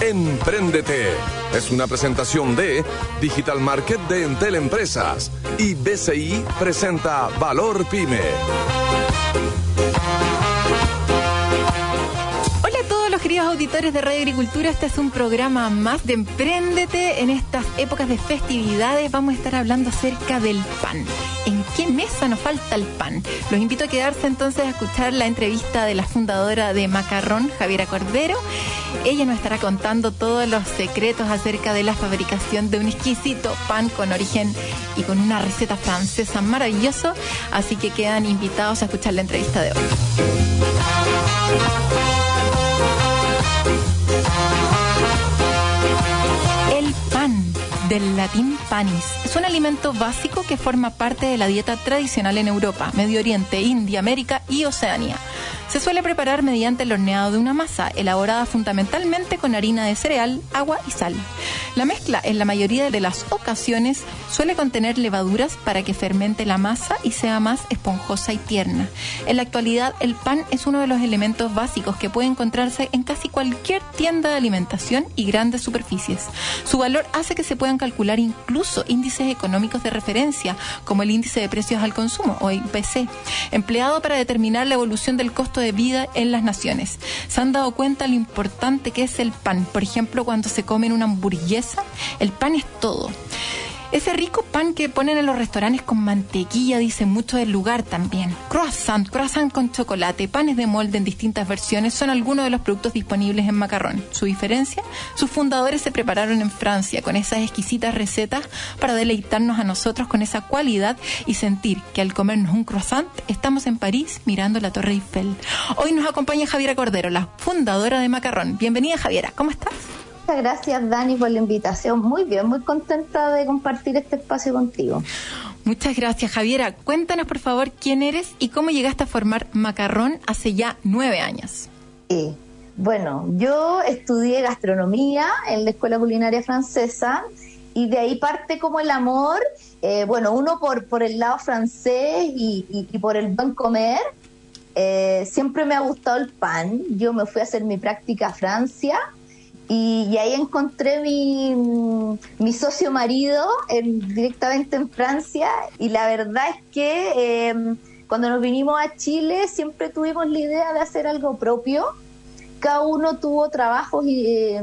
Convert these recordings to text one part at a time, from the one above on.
Empréndete es una presentación de Digital Market de Entel Empresas y BCI presenta Valor Pyme. Queridos auditores de Radio Agricultura, este es un programa más de Empréndete. En estas épocas de festividades vamos a estar hablando acerca del pan. ¿En qué mesa nos falta el pan? Los invito a quedarse entonces a escuchar la entrevista de la fundadora de Macarrón, Javiera Cordero. Ella nos estará contando todos los secretos acerca de la fabricación de un exquisito pan con origen y con una receta francesa maravilloso. Así que quedan invitados a escuchar la entrevista de hoy. Del latín panis. Es un alimento básico que forma parte de la dieta tradicional en Europa, Medio Oriente, India, América y Oceanía. Se suele preparar mediante el horneado de una masa, elaborada fundamentalmente con harina de cereal, agua y sal. La mezcla, en la mayoría de las ocasiones, suele contener levaduras para que fermente la masa y sea más esponjosa y tierna. En la actualidad, el pan es uno de los elementos básicos que puede encontrarse en casi cualquier tienda de alimentación y grandes superficies. Su valor hace que se puedan calcular incluso índices económicos de referencia, como el índice de precios al consumo, o IPC, empleado para determinar la evolución del costo de vida en las naciones. ¿Se han dado cuenta lo importante que es el pan? Por ejemplo, cuando se comen una hamburguesa, el pan es todo. Ese rico pan que ponen en los restaurantes con mantequilla dice mucho del lugar también. Croissant, croissant con chocolate, panes de molde en distintas versiones son algunos de los productos disponibles en Macarrón. Su diferencia, sus fundadores se prepararon en Francia con esas exquisitas recetas para deleitarnos a nosotros con esa cualidad y sentir que al comernos un croissant estamos en París mirando la Torre Eiffel. Hoy nos acompaña Javiera Cordero, la fundadora de Macarrón. Bienvenida Javiera, ¿cómo estás? Muchas gracias Dani por la invitación. Muy bien, muy contenta de compartir este espacio contigo. Muchas gracias Javiera. Cuéntanos por favor quién eres y cómo llegaste a formar Macarrón hace ya nueve años. Sí. Bueno, yo estudié gastronomía en la Escuela Culinaria Francesa y de ahí parte como el amor, eh, bueno, uno por, por el lado francés y, y, y por el buen comer. Eh, siempre me ha gustado el pan. Yo me fui a hacer mi práctica a Francia y, y, ahí encontré mi, mi socio marido en, directamente en Francia y la verdad es que eh, cuando nos vinimos a Chile siempre tuvimos la idea de hacer algo propio. Cada uno tuvo trabajos eh,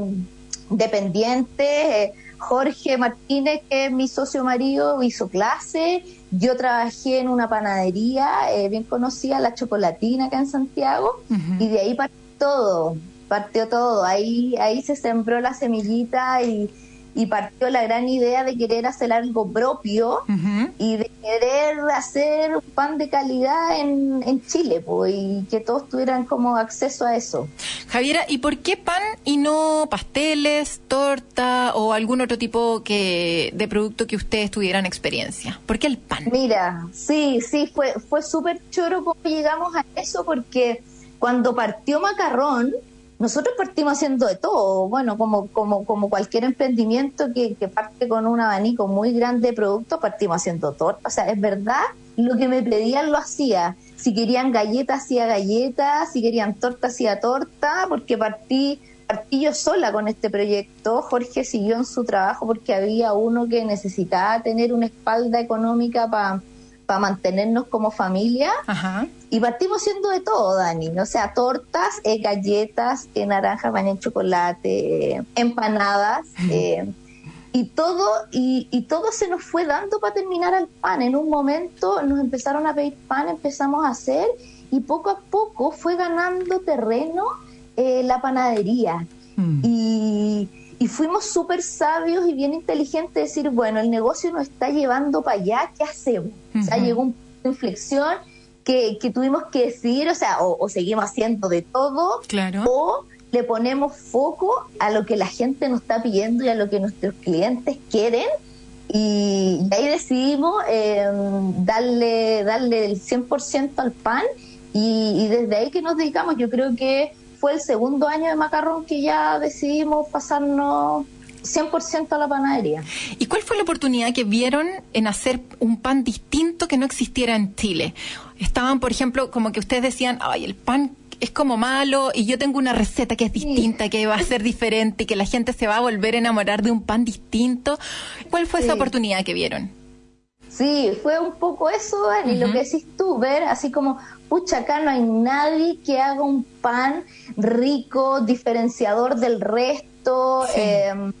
dependientes. Eh, Jorge Martínez, que es mi socio marido, hizo clase. Yo trabajé en una panadería eh, bien conocida, La Chocolatina, acá en Santiago, uh -huh. y de ahí partió todo partió todo, ahí, ahí se sembró la semillita y, y partió la gran idea de querer hacer algo propio uh -huh. y de querer hacer un pan de calidad en, en Chile pues, y que todos tuvieran como acceso a eso. Javiera, ¿y por qué pan y no pasteles, torta o algún otro tipo que de producto que ustedes tuvieran experiencia? ¿Por qué el pan? Mira, sí, sí, fue, fue súper choro cómo llegamos a eso porque cuando partió Macarrón, nosotros partimos haciendo de todo, bueno, como, como, como cualquier emprendimiento que, que parte con un abanico muy grande de productos, partimos haciendo torta. O sea, es verdad, lo que me pedían lo hacía. Si querían galletas, hacía galletas, si querían torta, hacía torta, porque partí, partí yo sola con este proyecto. Jorge siguió en su trabajo porque había uno que necesitaba tener una espalda económica para para mantenernos como familia. Ajá. Y partimos haciendo de todo, Dani. O sea, tortas, eh, galletas, eh, naranja, baña en chocolate, eh, empanadas. y todo y, y, todo se nos fue dando para terminar al pan. En un momento nos empezaron a pedir pan, empezamos a hacer y poco a poco fue ganando terreno la panadería. Mm. Y y fuimos súper sabios y bien inteligentes de decir, bueno, el negocio nos está llevando para allá, ¿qué hacemos? Uh -huh. O sea, llegó un punto de inflexión que, que tuvimos que decidir, o sea, o, o, seguimos haciendo de todo, claro. o le ponemos foco a lo que la gente nos está pidiendo y a lo que nuestros clientes quieren Y, ahí decidimos eh, darle, darle el 100% al pan y, desde ahí que nos dedicamos, yo creo que fue el segundo año de macarrón que ya decidimos pasarnos 100% a la panadería. ¿Y cuál fue la oportunidad que vieron en hacer un pan distinto que no existiera en Chile? Estaban, por ejemplo, como que ustedes decían, ay, el pan es como malo y yo tengo una receta que es distinta, que va a ser diferente, que la gente se va a volver a enamorar de un pan distinto. ¿Cuál fue esa oportunidad que vieron? Sí, fue un poco eso, Dani, lo que decís tú, ver así como, pucha, acá no hay nadie que haga un pan rico, diferenciador del resto. Em,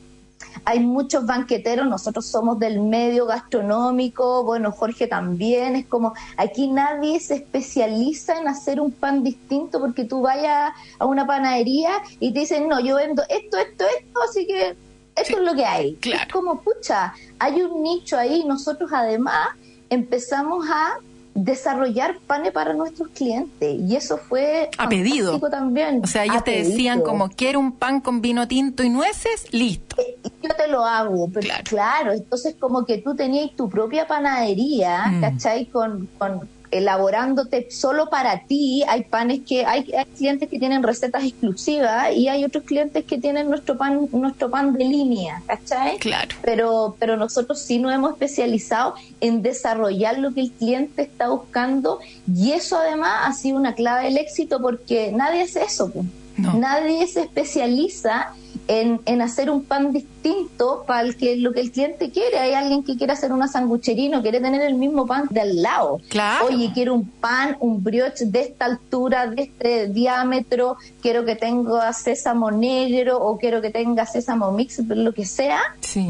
hay muchos banqueteros, nosotros somos del medio gastronómico, bueno, Jorge también, es como, aquí nadie se especializa en hacer un pan distinto porque tú vayas a una panadería y te dicen, no, yo vendo esto, esto, esto, así que esto es lo que hay. Es como, pucha, hay un nicho ahí, nosotros además empezamos a desarrollar panes para nuestros clientes. Y eso fue a pedido. también. O sea ellos te decían como quiero un pan con vino tinto y nueces listo eh, yo te lo hago pero claro, entonces como que tú tenías tu propia panadería mm. ¿cachai? con, con elaborándote solo para ti. Hay panes que hay, clientes que tienen recetas exclusivas y hay otros clientes que tienen nuestro pan nuestro pan de línea, ¿cachai? Claro. Pero pero nosotros sí nos hemos especializado en desarrollar lo que el cliente está buscando y eso además ha sido una clave del éxito porque nadie hace eso. Nadie se especializa en, hacer un pan distinto para el que, lo que el cliente quiere. Hay alguien que quiere hacer una sanguchería y no quiere tener el mismo pan de al lado. Claro. Oye, quiero un pan, un brioche de esta altura, de este diámetro, quiero que tenga sésamo negro o quiero que tenga sésamo mix, lo que sea.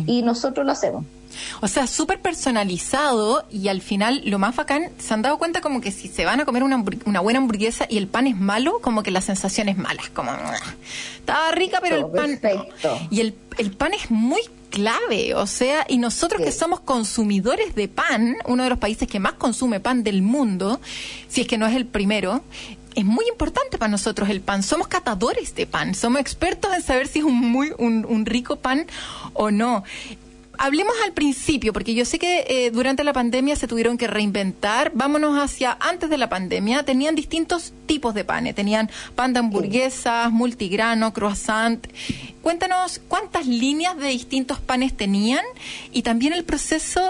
Y nosotros lo hacemos. O sea, súper personalizado y al final lo más bacán, se han dado cuenta como que si se van a comer una, buena hamburguesa y el pan es malo, como que la sensación es mala, como estaba rica pero el pan Y el, el pan es muy clave, o sea, y nosotros que somos consumidores de pan, uno de los países que más consume pan del mundo, si es que no es el primero, es muy importante para nosotros el pan. Somos catadores de pan, somos expertos en saber si es un muy un, un rico pan o no hablemos al principio, porque yo sé que eh, durante la pandemia se tuvieron que reinventar. Vámonos hacia antes de la pandemia. Tenían distintos tipos de panes. Tenían pan de hamburguesas, multigrano, croissant. Cuéntanos cuántas líneas de distintos panes tenían y también el proceso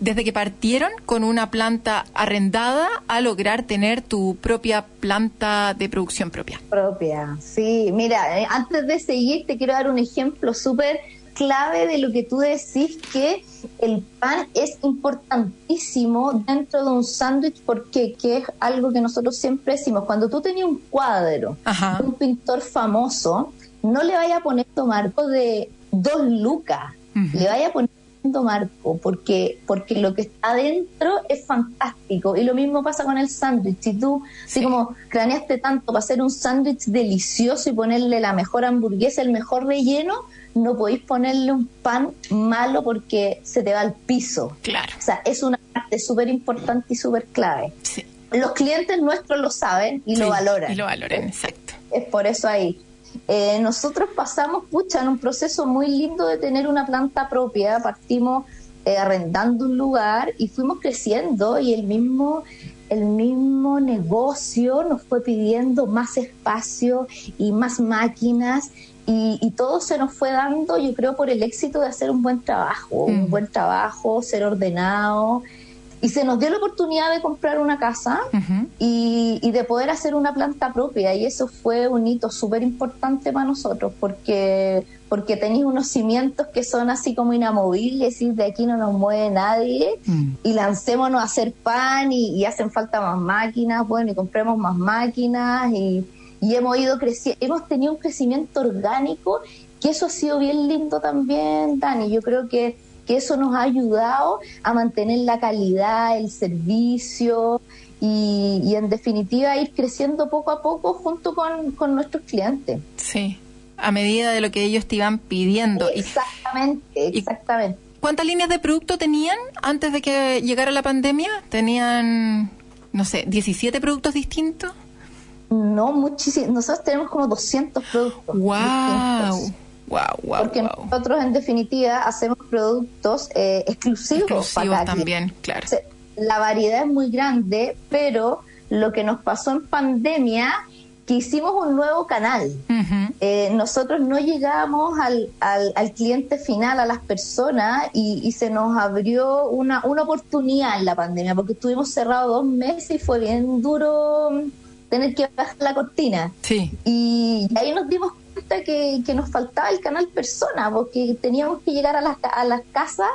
desde que partieron con una planta arrendada a lograr tener tu propia planta de producción propia. Propia, sí. Mira, eh, antes de seguir te quiero dar un ejemplo súper clave de lo que tú decís, que el pan es importantísimo dentro de un sándwich, porque que es algo que nosotros siempre decimos, cuando tú tenías un cuadro de un pintor famoso, no le vaya a poner marco de dos lucas, le vaya a poner marco porque porque lo que está adentro es fantástico. Y lo mismo pasa con el sándwich. Si tú así como craneaste tanto para hacer un sándwich delicioso y ponerle la mejor hamburguesa el mejor relleno no podéis ponerle un pan malo porque se te va al piso. Claro. O sea, es una parte súper importante y súper clave. Los clientes nuestros lo saben y lo valoran. Y lo valoran, exacto. Es por eso ahí. Eh, nosotros pasamos, pucha, en un proceso muy lindo de tener una planta propia. Partimos eh, arrendando un lugar y fuimos creciendo y el mismo el mismo negocio nos fue pidiendo más espacio y más máquinas y, todo se nos fue dando, yo creo, por el éxito de hacer un buen trabajo, un mm. buen trabajo, ser ordenado. Y se nos dio la oportunidad de comprar una casa y, de poder hacer una planta propia. Y eso fue un hito súper importante para nosotros porque, porque tenéis unos cimientos que son así como inamovibles y de aquí no nos mueve nadie. Mm. Y lancémonos a hacer pan y, y hacen falta más máquinas, bueno, y compremos más máquinas y y hemos ido creciendo, hemos tenido un crecimiento orgánico, que eso ha sido bien lindo también, Dani. Yo creo que, que eso nos ha ayudado a mantener la calidad, el servicio y, y en definitiva ir creciendo poco a poco junto con, con nuestros clientes. Sí, a medida de lo que ellos te iban pidiendo. Exactamente, exactamente. ¿Cuántas líneas de producto tenían antes de que llegara la pandemia? ¿Tenían, no sé, 17 productos distintos? No, muchísimo. Nosotros tenemos como 200 productos. ¡Wow! porque nosotros en definitiva hacemos productos eh, exclusivos, para también, claro. La variedad es muy grande, pero lo que nos pasó en pandemia que hicimos un nuevo canal. Eh, nosotros no llegamos al, al, cliente final, a las personas, y, se nos abrió una, una oportunidad en la pandemia, porque estuvimos cerrados dos meses y fue bien duro tener que bajar la cortina. Sí. Y ahí nos dimos cuenta que, que nos faltaba el canal persona, porque teníamos que llegar a las, a las casas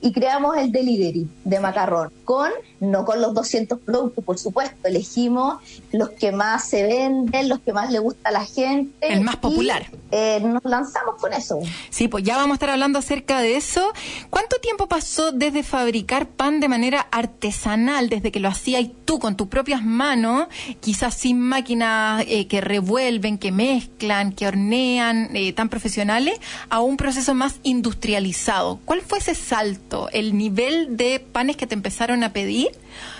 y creamos el delivery de macarrón, con no con los 200 productos, por supuesto, elegimos los que más se venden, los que más le gusta a la gente. El más popular. eh, nos lanzamos con eso. Sí, pues ya vamos a estar hablando acerca de eso. ¿Cuánto tiempo pasó desde fabricar pan de manera artesanal, desde que lo hacías tú con tus propias manos, quizás sin máquinas eh, que revuelven, que mezclan, que hornean, eh, tan profesionales, a un proceso más industrializado? ¿Cuál fue ese salto? El nivel de panes que te empezaron a pedir?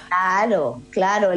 Claro, claro,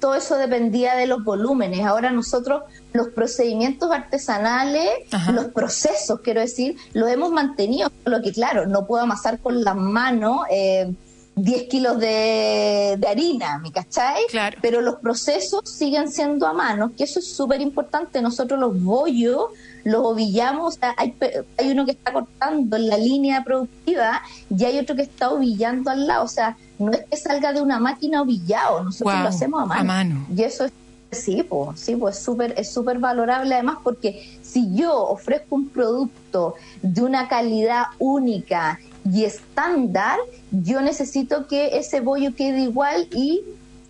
todo eso dependía de los volúmenes. Ahora nosotros los procedimientos artesanales, los procesos, quiero decir, los hemos mantenido, lo que claro, no puedo amasar con las manos. Eh, 10 kilos de, harina, ¿me cachai? Claro. Pero los procesos siguen siendo a mano, que eso es súper importante. Nosotros los bollos los ovillamos, hay, hay uno que está cortando en la línea productiva y hay otro que está ovillando al lado. O sea, no es que salga de una máquina ovillado, nosotros lo hacemos a mano. A mano. Y eso es Sí, pues, sí, pues súper, es súper valorable además porque si yo ofrezco un producto de una calidad única y estándar, yo necesito que ese bollo quede igual y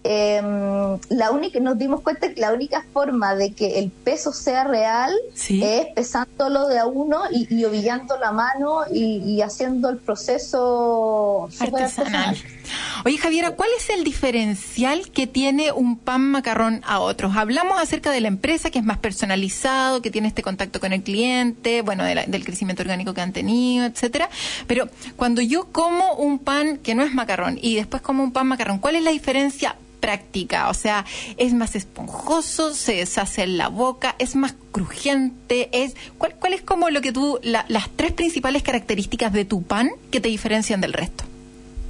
eh, la única, nos dimos cuenta que la única forma de que el peso sea real es pesándolo de a uno y, y ovillando la mano y, haciendo el proceso artesanal. Oye, Javiera, ¿cuál es el diferencial que tiene un pan macarrón a otros? Hablamos acerca de la empresa que es más personalizado, que tiene este contacto con el cliente, bueno, del crecimiento orgánico que han tenido, etcétera. Pero cuando yo como un pan que no es macarrón y después como un pan macarrón, ¿cuál es la diferencia práctica, o sea, es más esponjoso, se deshace en la boca, es más crujiente, es ¿cuál, cuál es como lo que tú las tres principales características de tu pan que te diferencian del resto?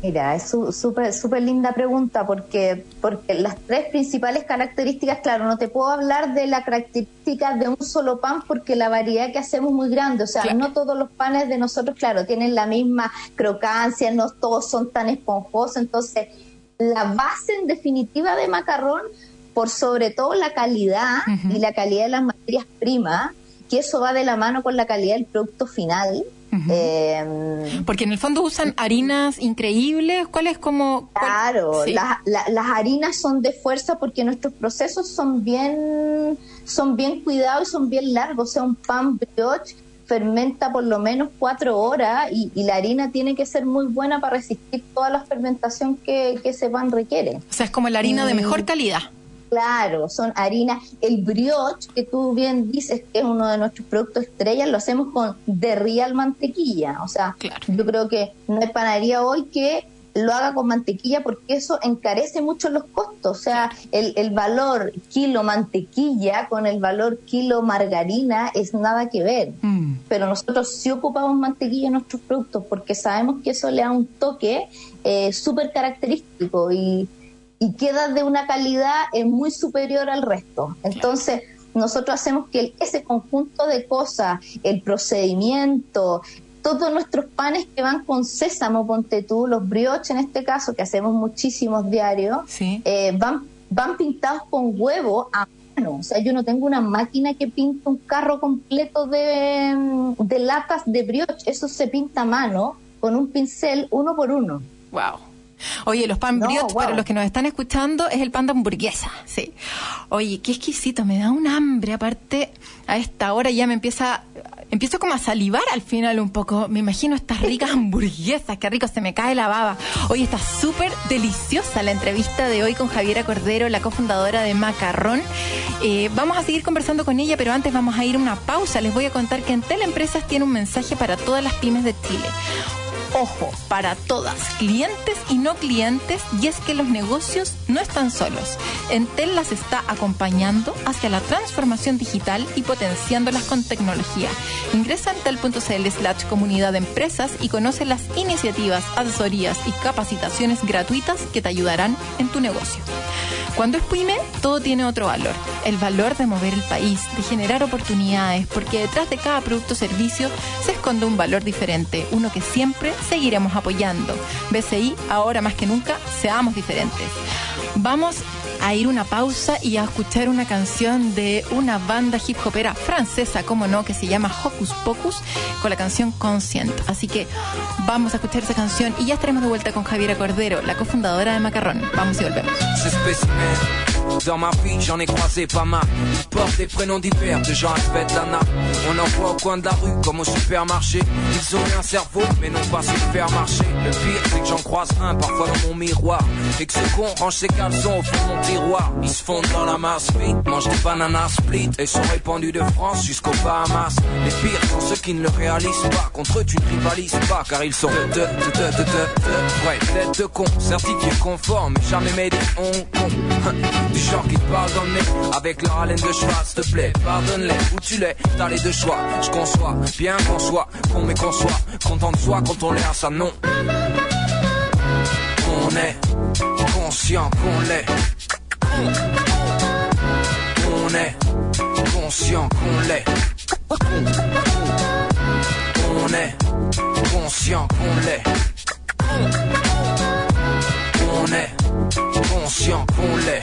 Mira, es súper súper linda pregunta porque porque las tres principales características, claro, no te puedo hablar de la característica de un solo pan porque la variedad que hacemos es muy grande, o sea, no todos los panes de nosotros, claro, tienen la misma crocancia, no todos son tan esponjosos, entonces la base en definitiva de macarrón, por sobre todo la calidad y la calidad de las materias primas, que eso va de la mano con la calidad del producto final. Em, Porque en el fondo usan harinas increíbles. ¿Cuál es como.? Claro, las harinas son de fuerza porque nuestros procesos son bien, son bien cuidados y son bien largos. O sea, un pan brioche fermenta por lo menos cuatro horas y, la harina tiene que ser muy buena para resistir toda la fermentación que, ese pan requiere. O sea, es como la harina de mejor calidad. Claro, son harinas. El brioche, que tú bien dices que es uno de nuestros productos estrellas, lo hacemos con de real mantequilla. O sea, yo creo que no hay panadería hoy que lo haga con mantequilla porque eso encarece mucho los costos. O sea, el, el valor kilo mantequilla con el valor kilo margarina es nada que ver. Mm. Pero nosotros sí ocupamos mantequilla en nuestros productos porque sabemos que eso le da un toque eh, súper característico y, y queda de una calidad eh, muy superior al resto. Entonces, nosotros hacemos que ese conjunto de cosas, el procedimiento, todos nuestros panes que van con sésamo, ponte tú, los brioches en este caso, que hacemos muchísimos diarios, eh, van, van pintados con huevo a mano. O sea, yo no tengo una máquina que pinta un carro completo de, de latas de brioche. Eso se pinta a mano con un pincel uno por uno. Wow. Oye, los pan brioche, para los que nos están escuchando, es el pan de hamburguesa, sí. Oye, qué exquisito, me da un hambre, aparte, a esta hora ya me empieza, empiezo como a salivar al final un poco, me imagino estas ricas hamburguesas, qué rico, se me cae la baba. Oye, está súper deliciosa la entrevista de hoy con Javiera Cordero, la cofundadora de Macarrón. Eh, vamos a seguir conversando con ella, pero antes vamos a ir a una pausa. Les voy a contar que en Teleempresas tiene un mensaje para todas las pymes de Chile Ojo, para todas, clientes y no clientes, y es que los negocios no están solos. Entel las está acompañando hacia la transformación digital y potenciándolas con tecnología. Ingresa en tel.cl slash comunidad de empresas y conoce las iniciativas, asesorías y capacitaciones gratuitas que te ayudarán en tu negocio. Cuando es PYME, todo tiene otro valor. El valor de mover el país, de generar oportunidades, porque detrás de cada producto o servicio se esconde un valor diferente, uno que siempre seguiremos apoyando. BCI, ahora más que nunca, seamos diferentes. Vamos a ir una pausa y a escuchar una canción de una banda hip hopera francesa, como no, que se llama Hocus Pocus, con la canción Conscient. Así que vamos a escuchar esa canción y ya estaremos de vuelta con Javiera Cordero, la cofundadora de Macarrón. Vamos y volvemos. Dans ma vie, j'en ai croisé pas mal. Ils portent des prénoms divers, de gens à lana. On en voit au coin de la rue, comme au supermarché. Ils ont un cerveau, mais non pas supermarché. Le pire, c'est que j'en croise un parfois dans mon miroir. Et que ce con range ses caleçons au fond de mon tiroir. Ils se fondent dans la masse vite, mangent des bananas split et sont répandus de France jusqu'au Bahamas. Les pires sont ceux qui ne le réalisent pas. Contre eux, tu ne rivalises pas, car ils sont de, de, de, de, de, de, ouais, tête de con, certifiés conformes, mais jamais made in Hong Kong. Du genre qui te parle dans le nez avec leur haleine de cheval, s'il te plaît, pardonne-les où tu l'es, t'as les deux choix. Je conçois, bien qu'on soit, qu'on mais qu'on soit, content de soi quand on l'est à sa nom. On est conscient qu'on l'est. On est conscient qu'on l'est. On est conscient qu'on l'est. On est conscient qu'on l'est.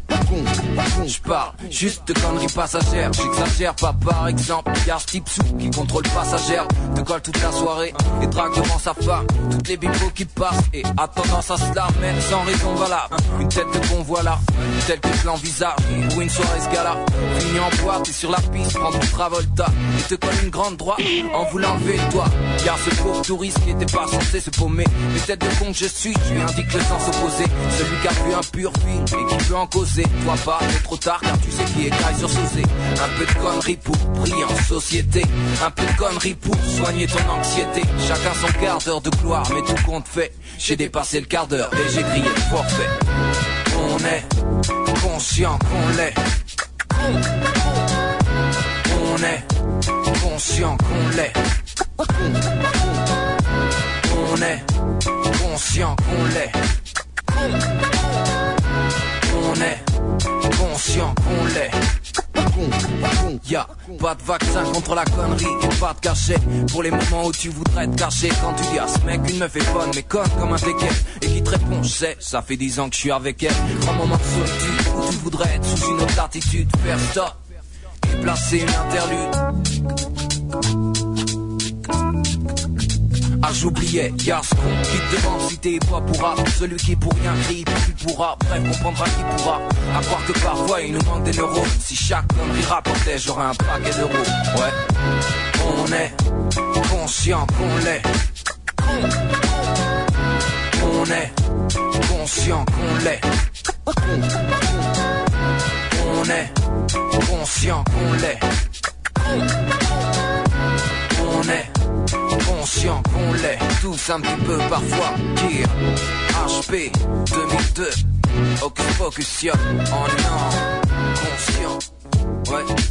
Je parle juste de conneries passagères, j'exagère pas par exemple. Ce type sous qui contrôle passagère, te colle toute la soirée et drague devant sa femme. Toutes les bimbo qui passent et a tendance à se la sans raison valable. Une tête de con voilà, telle que je l'envisage. Pour une soirée ce gars-là, fini en boîte et sur la piste, prends ton Travolta et te colle une grande droite en voulant lever toi. Y'a ce pauvre touriste qui était pas censé se paumer. Mais tête de con que je suis, lui indique le sens opposé. Celui qui a vu un pur film et qui veut en causer. Toi pas, c'est trop tard car tu sais qui est caille sur Sauzé. Un peu de conneries pour briller en société. Un peu de conneries pour soigner ton anxiété. Chacun son quart d'heure de gloire, mais tout compte fait. J'ai dépassé le quart d'heure et j'ai grillé le forfait. On est conscient qu'on l'est. On est conscient qu'on l'est. On est conscient qu'on l'est. On est conscient qu'on l'est. Y'a pas de vaccin contre la connerie et pas de cachet. Pour les moments où tu voudrais te cacher Quand tu dis à ce mec une meuf est bonne mais conne comme un tequet Et qui te répond je sais ça fait dix ans que je suis avec elle. Grand moment de solitude où tu voudrais être sous une autre attitude. Faire stop et placer une interlude Ah j'oubliais, y'a ce con qui te demande si t'es pas pourra Celui qui pour rien crie, tu pourras. Bref, comprendra qui pourra. À croire que parfois il nous manque des neurones. Si chaque connerie rapportait, j'aurais un paquet d'euros Ouais, on est conscient qu'on l'est. On est conscient qu'on l'est. On est conscient qu'on l'est. On est conscient qu'on l'est tous un petit peu parfois. Gear, HP 2002, Hocus Pocus, yo, en conscient, ouais.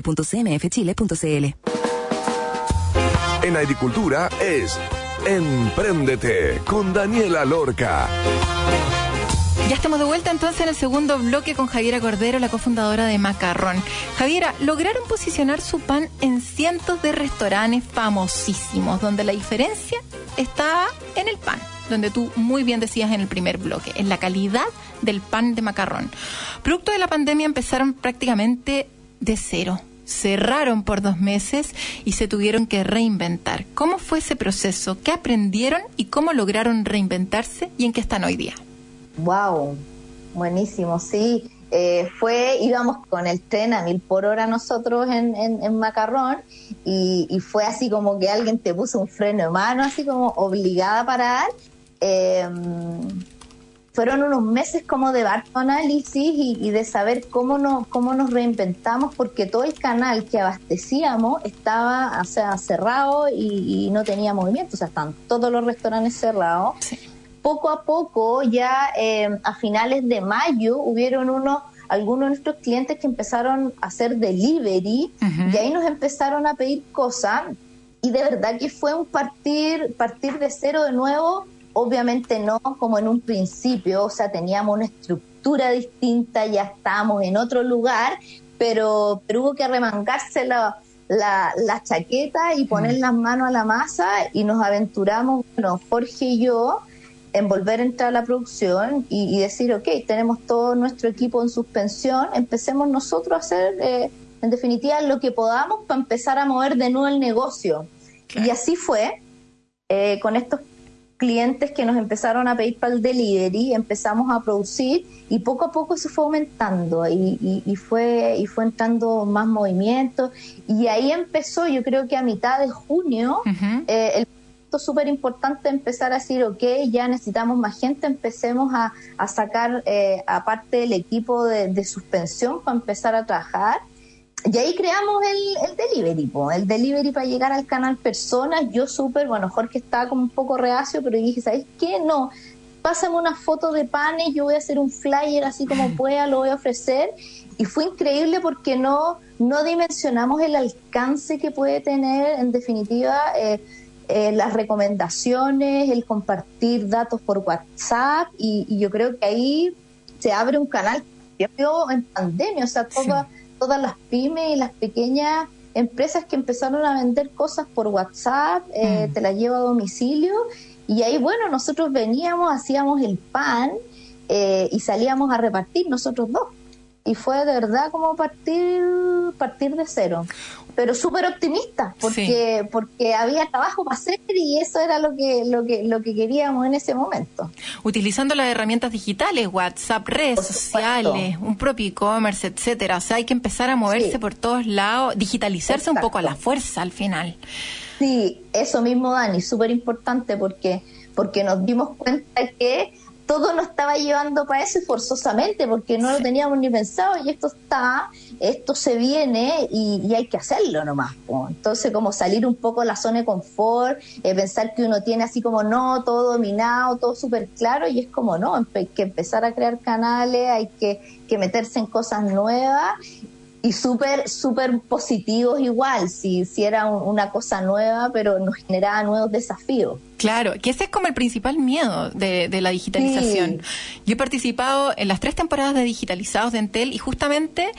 www.cmfchile.cl. En agricultura es Empréndete con Daniela Lorca. Ya estamos de vuelta entonces en el segundo bloque con Javiera Cordero, la cofundadora de Macarrón. Javiera, lograron posicionar su pan en cientos de restaurantes famosísimos, donde la diferencia está en el pan. donde tú muy bien decías en el primer bloque, en la calidad del pan de macarrón. Producto de la pandemia empezaron prácticamente de cero. Cerraron por dos meses y se tuvieron que reinventar. ¿Cómo fue ese proceso? ¿Qué aprendieron y cómo lograron reinventarse y en qué están hoy día? Wow, buenísimo, sí. Eh, fue, íbamos con el tren a mil por hora nosotros en, en, Macarrón y, fue así como que alguien te puso un freno de mano, así como obligada a parar. Em, fueron unos meses como de barco análisis y, de saber cómo nos, cómo nos reinventamos, porque todo el canal que abastecíamos estaba o sea, cerrado y, no tenía movimiento, o sea, están todos los restaurantes cerrados. Poco a poco, ya eh, a finales de mayo, hubieron unos algunos de nuestros clientes que empezaron a hacer delivery. Y ahí nos empezaron a pedir cosas. Y de verdad que fue un partir partir de cero de nuevo obviamente no como en un principio o sea teníamos una estructura distinta ya estábamos en otro lugar pero, pero hubo que remangarse la, la, la chaqueta y poner las manos a la masa y nos aventuramos bueno Jorge y yo en volver a entrar a la producción y, decir, ok, tenemos todo nuestro equipo en suspensión, empecemos nosotros a hacer, eh, en definitiva, lo que podamos para empezar a mover de nuevo el negocio. Y así fue, eh, con estos clientes que nos empezaron a pedir para el delivery, empezamos a producir y poco a poco se fue aumentando y, y, fue, y fue entrando más movimiento y ahí empezó, yo creo que a mitad de junio, eh, el súper importante empezar a decir, ok, ya necesitamos más gente, empecemos a, sacar eh, aparte del equipo de, suspensión para empezar a trabajar. Y ahí creamos el, el delivery, el delivery para llegar al canal personas. Yo súper, bueno, Jorge estaba como un poco reacio, pero dije, ¿sabes qué? No, pásame una foto de panes, yo voy a hacer un flyer así como pueda, lo voy a ofrecer. Y fue increíble porque no, no dimensionamos el alcance que puede tener, en definitiva, eh, eh, las recomendaciones, el compartir datos por WhatsApp y, yo creo que ahí se abre un canal que en pandemia, o sea, todas las pymes y las pequeñas empresas que empezaron a vender cosas por WhatsApp, eh, mm. te las llevo a domicilio y ahí, bueno, nosotros veníamos, hacíamos el pan eh, y salíamos a repartir nosotros dos y fue de verdad como partir partir de cero. Pero súper optimista porque porque había trabajo para hacer y eso era lo que lo que lo que queríamos en ese momento. Utilizando las herramientas digitales WhatsApp redes sociales un propio e-commerce etcétera. O sea hay que empezar a moverse por todos lados digitalizarse un poco a la fuerza al final. Sí eso mismo Dani súper importante porque porque nos dimos cuenta que todo nos estaba llevando para eso forzosamente, porque no lo teníamos ni pensado y esto está, esto se viene y, hay que hacerlo nomás. Entonces, como salir un poco de la zona de confort, eh, pensar que uno tiene así como no, todo dominado, todo súper claro y es como no, hay que empezar a crear canales, hay que, que meterse en cosas nuevas y súper, súper positivos igual, si, si era una cosa nueva, pero nos generaba nuevos desafíos. Claro, que ese es como el principal miedo de, la digitalización. Yo he participado en las tres temporadas de digitalizados de Entel y justamente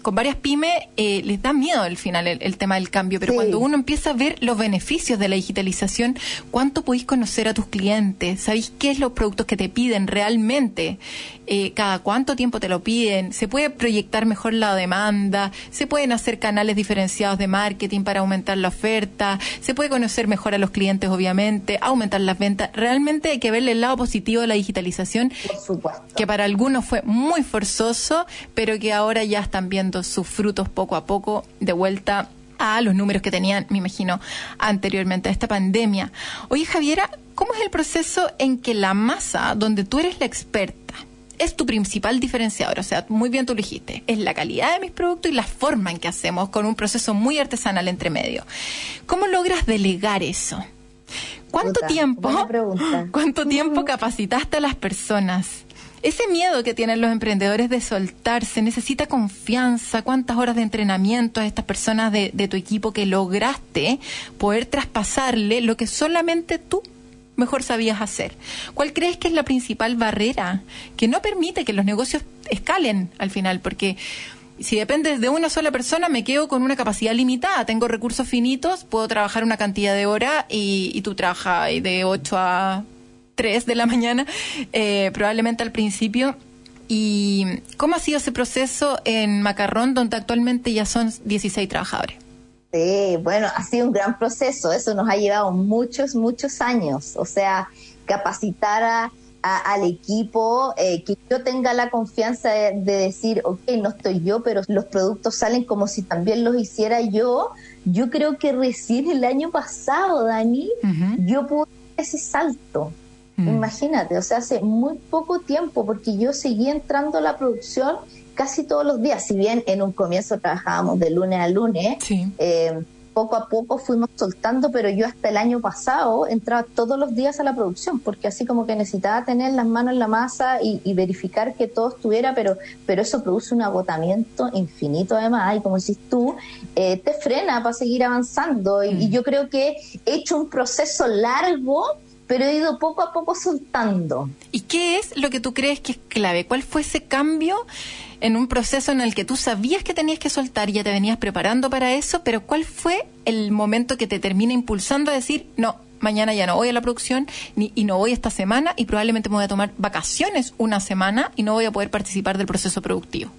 con varias pymes eh, les da miedo al final el, tema del cambio, pero cuando uno empieza a ver los beneficios de la digitalización, cuánto podéis conocer a tus clientes, sabéis qué es los productos que te piden realmente, eh, cada cuánto tiempo te lo piden, se puede proyectar mejor la demanda, se pueden hacer canales diferenciados de marketing para aumentar la oferta, se puede conocer mejor a los clientes obviamente, aumentar las ventas. Realmente hay que verle el lado positivo de la digitalización, que para algunos fue muy forzoso, pero que ahora ya están viendo sus frutos poco a poco de vuelta a los números que tenían, me imagino, anteriormente a esta pandemia. Oye, Javiera, ¿cómo es el proceso en que la masa, donde tú eres la experta, es tu principal diferenciador. O sea, muy bien tú lo dijiste. Es la calidad de mis productos y la forma en que hacemos con un proceso muy artesanal entre medio. ¿Cómo logras delegar eso? ¿Cuánto tiempo? ¿Cuánto tiempo capacitaste a las personas? Ese miedo que tienen los emprendedores de soltarse, necesita confianza, cuántas horas de entrenamiento a estas personas de, de tu equipo que lograste poder traspasarle lo que solamente tú mejor sabías hacer. ¿Cuál crees que es la principal barrera que no permite que los negocios escalen al final? Porque si depende de una sola persona, me quedo con una capacidad limitada. Tengo recursos finitos, puedo trabajar una cantidad de horas y, y tú trabajas de 8 a 3 de la mañana, eh, probablemente al principio. ¿Y cómo ha sido ese proceso en Macarrón, donde actualmente ya son 16 trabajadores? Sí, bueno, ha sido un gran proceso, eso nos ha llevado muchos, muchos años, o sea, capacitar a, al equipo, eh, que yo tenga la confianza de, decir, ok, no estoy yo, pero los productos salen como si también los hiciera yo. Yo creo que recién el año pasado, Dani, yo pude ese salto. Mm. Imagínate, o sea, hace muy poco tiempo, porque yo seguí entrando a la producción casi todos los días, si bien en un comienzo trabajábamos de lunes a lunes. Eh, poco a poco fuimos soltando, pero yo hasta el año pasado entraba todos los días a la producción, porque así como que necesitaba tener las manos en la masa y, verificar que todo estuviera, pero, pero eso produce un agotamiento infinito además, y como decís tú, eh, te frena para seguir avanzando. Y, y mm. yo creo que he hecho un proceso largo pero he ido poco a poco soltando. ¿Y qué es lo que tú crees que es clave? ¿Cuál fue ese cambio en un proceso en el que tú sabías que tenías que soltar y ya te venías preparando para eso, pero ¿cuál fue el momento que te termina impulsando a decir, no, mañana ya no voy a la producción ni, y no voy esta semana y probablemente me voy a tomar vacaciones una semana y no voy a poder participar del proceso productivo?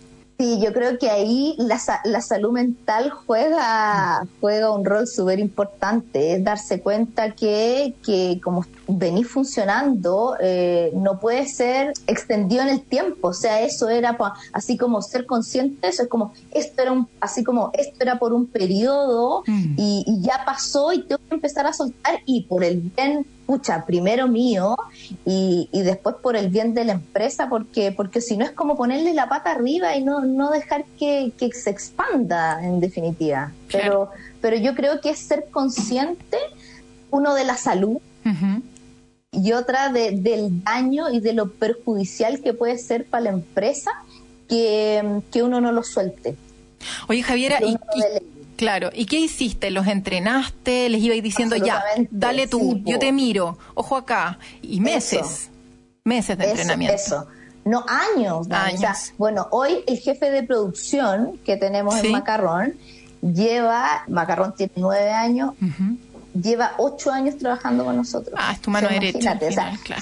Sí, yo creo que ahí la, la salud mental juega, juega un rol súper importante, es darse cuenta que, que como venís funcionando eh, no puede ser extendido en el tiempo, o sea, eso era así como ser consciente, eso es como, esto era un, así como, esto era por un periodo mm. y, y ya pasó y tengo que empezar a soltar y por el bien escucha, primero mío y, y, después por el bien de la empresa, porque, porque si no es como ponerle la pata arriba y no, no dejar que, que se expanda en definitiva. Pero, pero yo creo que es ser consciente, uno de la salud y otra de, del daño y de lo perjudicial que puede ser para la empresa que, que uno no lo suelte. Oye, Javiera, y, Claro, ¿y qué hiciste? ¿Los entrenaste? ¿Les ibais diciendo ya, dale tú, yo te miro, ojo acá? Y meses, meses de entrenamiento. Eso. No, años. años. bueno, hoy el jefe de producción que tenemos en Macarrón lleva, Macarrón tiene nueve años, lleva ocho años trabajando con nosotros. Ah, es tu mano derecha.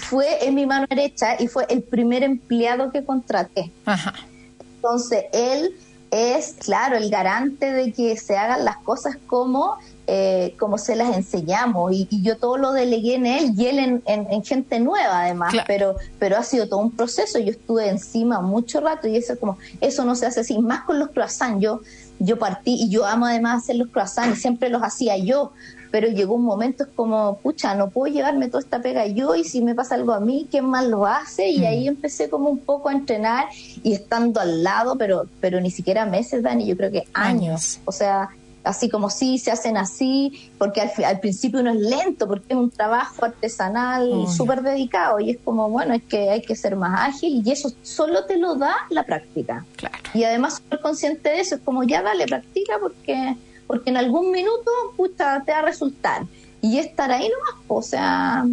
Fue en mi mano derecha y fue el primer empleado que contraté. Ajá. Entonces, él es, claro, el garante de que se hagan las cosas como, eh, como se las enseñamos. Y, yo todo lo delegué en él y él en, en, gente nueva, además. Pero, pero ha sido todo un proceso. Yo estuve encima mucho rato y eso como, eso no se hace así. Más con los croissants. Yo, yo partí y yo amo además hacer los croissants y siempre los hacía yo pero llegó un momento es como, pucha, no puedo llevarme toda esta pega yo y si me pasa algo a mí, ¿quién más lo hace? Y ahí mm. empecé como un poco a entrenar y estando al lado, pero, pero ni siquiera meses, Dani, yo creo que años. O sea, así como sí, se hacen así, porque al, al, principio uno es lento, porque es un trabajo artesanal súper dedicado y es como, bueno, es que hay que ser más ágil y eso solo te lo da la práctica. Claro. Y además súper consciente de eso, es como, ya dale, practica porque porque en algún minuto, pucha, te va a resultar. Y estar ahí nomás, o sea,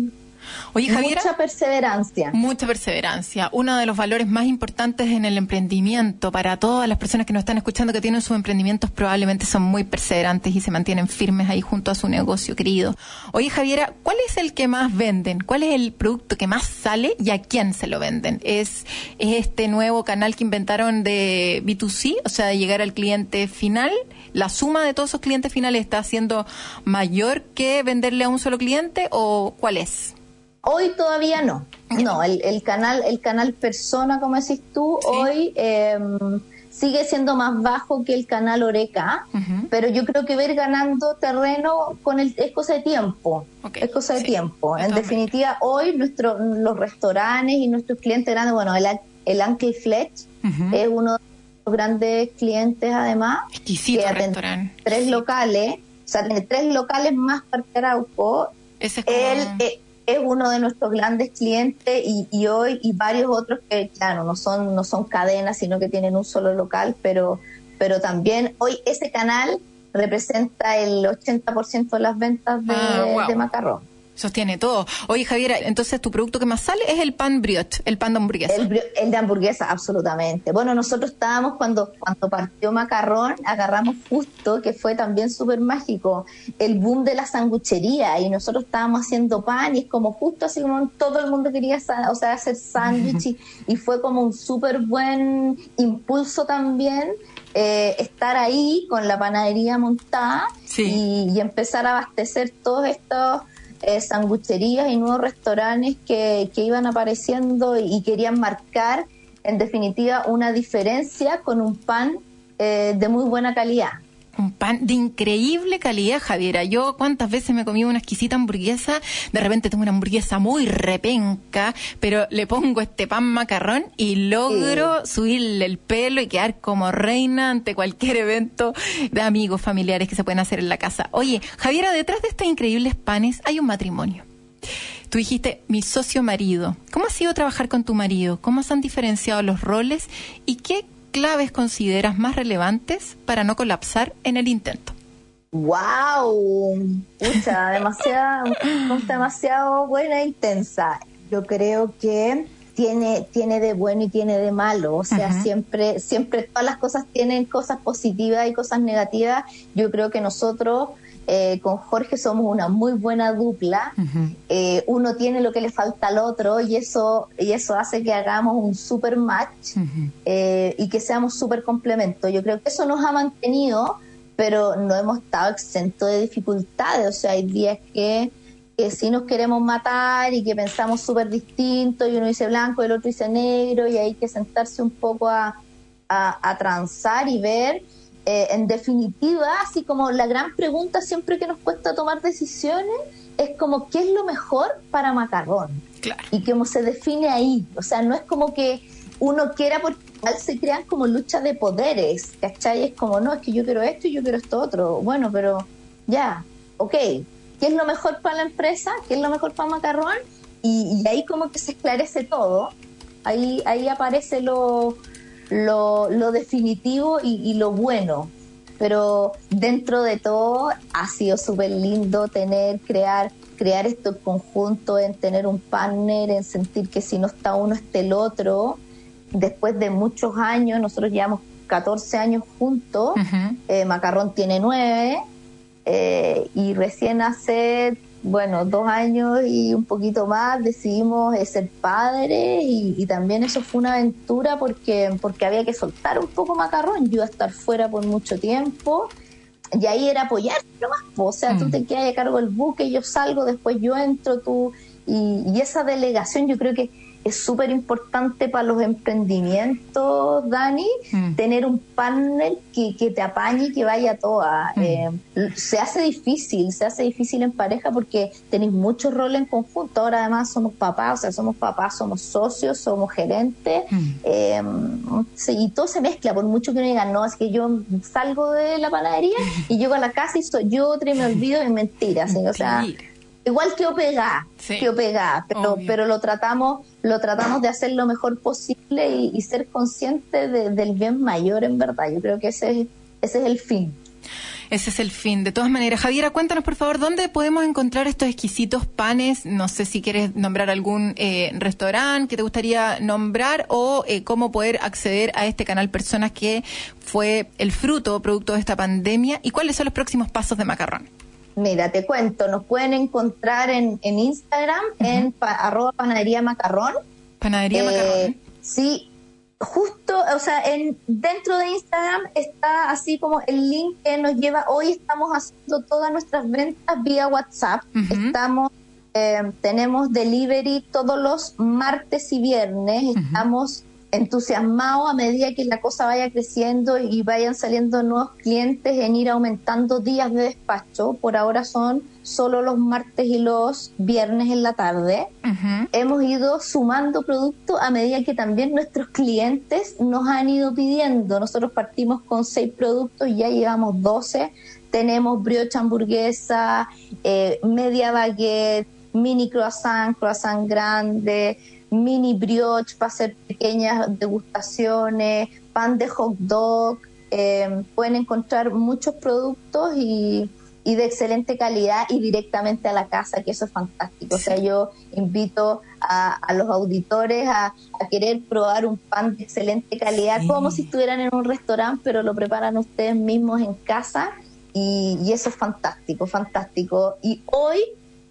Oye, Javiera, mucha perseverancia. Mucha perseverancia. Uno de los valores más importantes en el emprendimiento para todas las personas que nos están escuchando que tienen sus emprendimientos probablemente son muy perseverantes y se mantienen firmes ahí junto a su negocio querido. Oye, Javiera, ¿cuál es el que más venden? ¿Cuál es el producto que más sale y a quién se lo venden? ¿Es, este nuevo canal que inventaron de B2C, o sea, de llegar al cliente final? ¿La suma de todos esos clientes finales está siendo mayor que venderle a un solo cliente o cuál es? Hoy todavía no. No, el, el canal, el canal persona, como decís tú, hoy em, sigue siendo más bajo que el canal Oreca, pero yo creo que ver ganando terreno con el, es cosa de tiempo. Es cosa de tiempo. En definitiva, hoy nuestro, los restaurantes y nuestros clientes grandes, bueno, el, el Uncle Fletch es uno de los grandes clientes además. Exquisito restaurante. Tres locales, o sea, tiene tres locales más para Arauco. Ese es como... Eh, es uno de nuestros grandes clientes y, hoy y varios otros que claro no son no son cadenas sino que tienen un solo local pero pero también hoy ese canal representa el 80% de las ventas de, ah, de macarrón Sostiene todo. Oye, Javiera, entonces tu producto que más sale es el pan brioche, el pan de hamburguesa. El, de hamburguesa, absolutamente. Bueno, nosotros estábamos cuando, cuando partió Macarrón, agarramos justo, que fue también súper mágico, el boom de la sanguchería y nosotros estábamos haciendo pan y es como justo así como todo el mundo quería o sea, hacer sándwich y, fue como un súper buen impulso también. Eh, estar ahí con la panadería montada y, y empezar a abastecer todos estos eh, sangucherías y nuevos restaurantes que, que iban apareciendo y querían marcar, en definitiva, una diferencia con un pan eh, de muy buena calidad un pan de increíble calidad, Javiera. Yo cuántas veces me comí una exquisita hamburguesa, de repente tengo una hamburguesa muy repenca, pero le pongo este pan macarrón y logro subirle el pelo y quedar como reina ante cualquier evento de amigos, familiares que se pueden hacer en la casa. Oye, Javiera, detrás de estos increíbles panes hay un matrimonio. Tú dijiste, mi socio marido. ¿Cómo ha sido trabajar con tu marido? ¿Cómo se han diferenciado los roles? ¿Y qué claves consideras más relevantes para no colapsar en el intento? ¡Wow! Pucha, demasiado, demasiado buena e intensa. Yo creo que tiene, tiene de bueno y tiene de malo. O sea, siempre, siempre todas las cosas tienen cosas positivas y cosas negativas. Yo creo que nosotros eh, con Jorge somos una muy buena dupla. Eh, uno tiene lo que le falta al otro y eso, y eso hace que hagamos un super match eh, y que seamos súper complementos. Yo creo que eso nos ha mantenido, pero no hemos estado exentos de dificultades. O sea, hay días que, que sí nos queremos matar y que pensamos súper distinto y uno dice blanco y el otro dice negro y hay que sentarse un poco a, a, a transar y ver eh, en definitiva, así como la gran pregunta siempre que nos cuesta tomar decisiones es como qué es lo mejor para macarrón y cómo se define ahí. O sea, no es como que uno quiera porque se crean como luchas de poderes, ¿cachai? Es como, no, es que yo quiero esto y yo quiero esto otro. Bueno, pero ya, ok, ¿qué es lo mejor para la empresa? ¿Qué es lo mejor para macarrón? Y, y ahí como que se esclarece todo. Ahí, ahí aparece lo, lo, lo definitivo y, lo bueno. Pero dentro de todo ha sido súper lindo tener, crear, crear estos conjuntos, en tener un partner, en sentir que si no está uno, está el otro. Después de muchos años, nosotros llevamos 14 años juntos, eh, Macarrón tiene 9, eh, y recién hace bueno, dos años y un poquito más decidimos eh, ser padres y, también eso fue una aventura porque, porque había que soltar un poco macarrón. Yo iba a estar fuera por mucho tiempo y ahí era apoyar nomás. O sea, tú mm. te quedas a cargo del buque, yo salgo, después yo entro, tú. Y, y esa delegación yo creo que es súper importante para los emprendimientos, Dani, mm. tener un partner que, que, te apañe y que vaya a toda. Mm. Eh, se hace difícil, se hace difícil en pareja porque tenéis muchos roles en conjunto. Ahora además somos papás, o sea, somos papás, somos socios, somos gerentes, mm. eh, y todo se mezcla, por mucho que no digan, no, es que yo salgo de la panadería y llego a la casa y soy yo otra y me olvido de mentiras. O sea, igual que OPEGA, que pero, pero lo tratamos, lo tratamos de hacer lo mejor posible y, ser conscientes del bien mayor en verdad. Yo creo que ese es, ese es el fin. Ese es el fin. De todas maneras, Javiera, cuéntanos por favor dónde podemos encontrar estos exquisitos panes. No sé si quieres nombrar algún eh, restaurante que te gustaría nombrar o eh, cómo poder acceder a este canal Personas que fue el fruto, producto de esta pandemia y cuáles son los próximos pasos de Macarrón. Mira, te cuento, nos pueden encontrar en, en Instagram, en arroba panadería macarrón. Panadería eh, macarrón. Sí, justo, o sea, en, dentro de Instagram está así como el link que nos lleva, hoy estamos haciendo todas nuestras ventas vía WhatsApp, estamos, eh, tenemos delivery todos los martes y viernes, estamos entusiasmado a medida que la cosa vaya creciendo y vayan saliendo nuevos clientes en ir aumentando días de despacho. Por ahora son solo los martes y los viernes en la tarde. Hemos ido sumando productos a medida que también nuestros clientes nos han ido pidiendo. Nosotros partimos con seis productos y ya llevamos 12. Tenemos brioche hamburguesa, eh, media baguette, mini croissant, croissant grande, mini brioche para hacer pequeñas degustaciones, pan de hot dog. Eh, pueden encontrar muchos productos y, y de excelente calidad y directamente a la casa, que eso es fantástico. O sea, yo invito a, los auditores a, querer probar un pan de excelente calidad, como si estuvieran en un restaurante, pero lo preparan ustedes mismos en casa y, y eso es fantástico, fantástico. Y hoy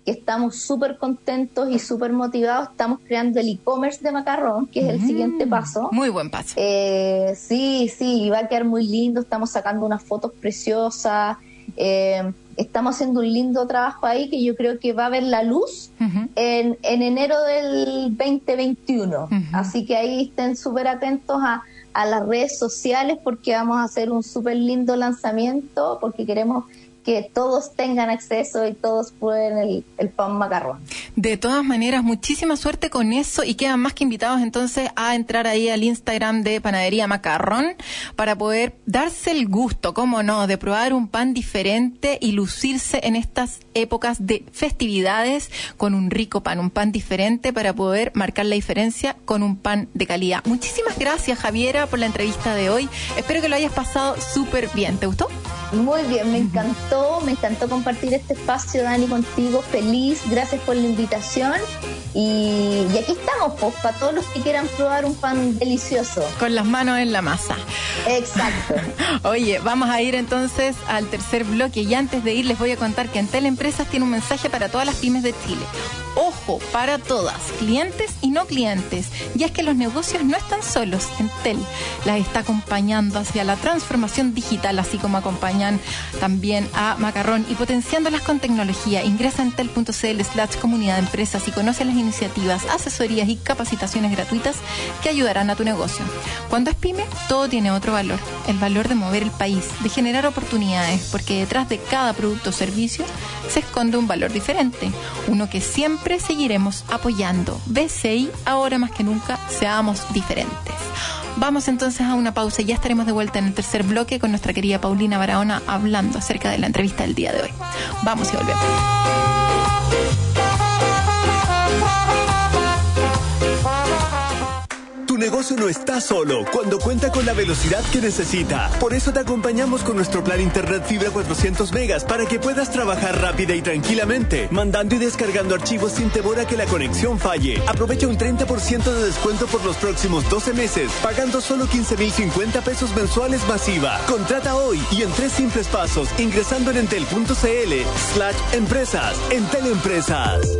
que estamos súper contentos y súper motivados. Estamos creando el e-commerce de Macarrón, que es el siguiente mm, paso. Muy buen paso. Eh, sí, sí, va a quedar muy lindo. Estamos sacando unas fotos preciosas. Eh, estamos haciendo un lindo trabajo ahí que yo creo que va a ver la luz en, en, enero del 2021. Así que ahí estén súper atentos a, a las redes sociales porque vamos a hacer un súper lindo lanzamiento porque queremos que todos tengan acceso y todos pueden el, el, pan macarrón. De todas maneras, muchísima suerte con eso y quedan más que invitados entonces a entrar ahí al Instagram de Panadería Macarrón para poder darse el gusto, cómo no, de probar un pan diferente y lucirse en estas épocas de festividades con un rico pan, un pan diferente para poder marcar la diferencia con un pan de calidad. Muchísimas gracias Javiera por la entrevista de hoy. Espero que lo hayas pasado súper bien. ¿Te gustó? Muy bien, me encantó, me encantó compartir este espacio, Dani, contigo. Feliz, gracias por la invitación. Y, aquí estamos, pues, para todos los que quieran probar un pan delicioso. Con las manos en la masa. Exacto. Oye, vamos a ir entonces al tercer bloque y antes de ir les voy a contar que Entel Empresas tiene un mensaje para todas las pymes de Chile. Ojo, para todas, clientes y no clientes. Y es que los negocios no están solos. Entel las está acompañando hacia la transformación digital, así como acompañan también a Macarrón y potenciándolas con tecnología. Ingresa en entel.cl slash comunidad de empresas y conoce las iniciativas, asesorías y capacitaciones gratuitas que ayudarán a tu negocio. Cuando es pyme, todo tiene otro valor. El valor de mover el país, de generar oportunidades, porque detrás de cada producto o servicio se esconde un valor diferente. Uno que siempre seguiremos apoyando. BCI, ahora más que nunca, seamos diferentes. Vamos entonces a una pausa y ya estaremos de vuelta en el tercer bloque con nuestra querida Paulina Barahona hablando acerca de la entrevista del día de hoy. Vamos y volvemos. Tu negocio no está solo cuando cuenta con la velocidad que necesita. Por eso te acompañamos con nuestro plan Internet Fibra 400 megas para que puedas trabajar rápida y tranquilamente, mandando y descargando archivos sin temor a que la conexión falle. Aprovecha un 30% de descuento por los próximos 12 meses, pagando solo 15.050 pesos mensuales masiva. Contrata hoy y en tres simples pasos ingresando en entel.cl slash empresas. Entel Empresas.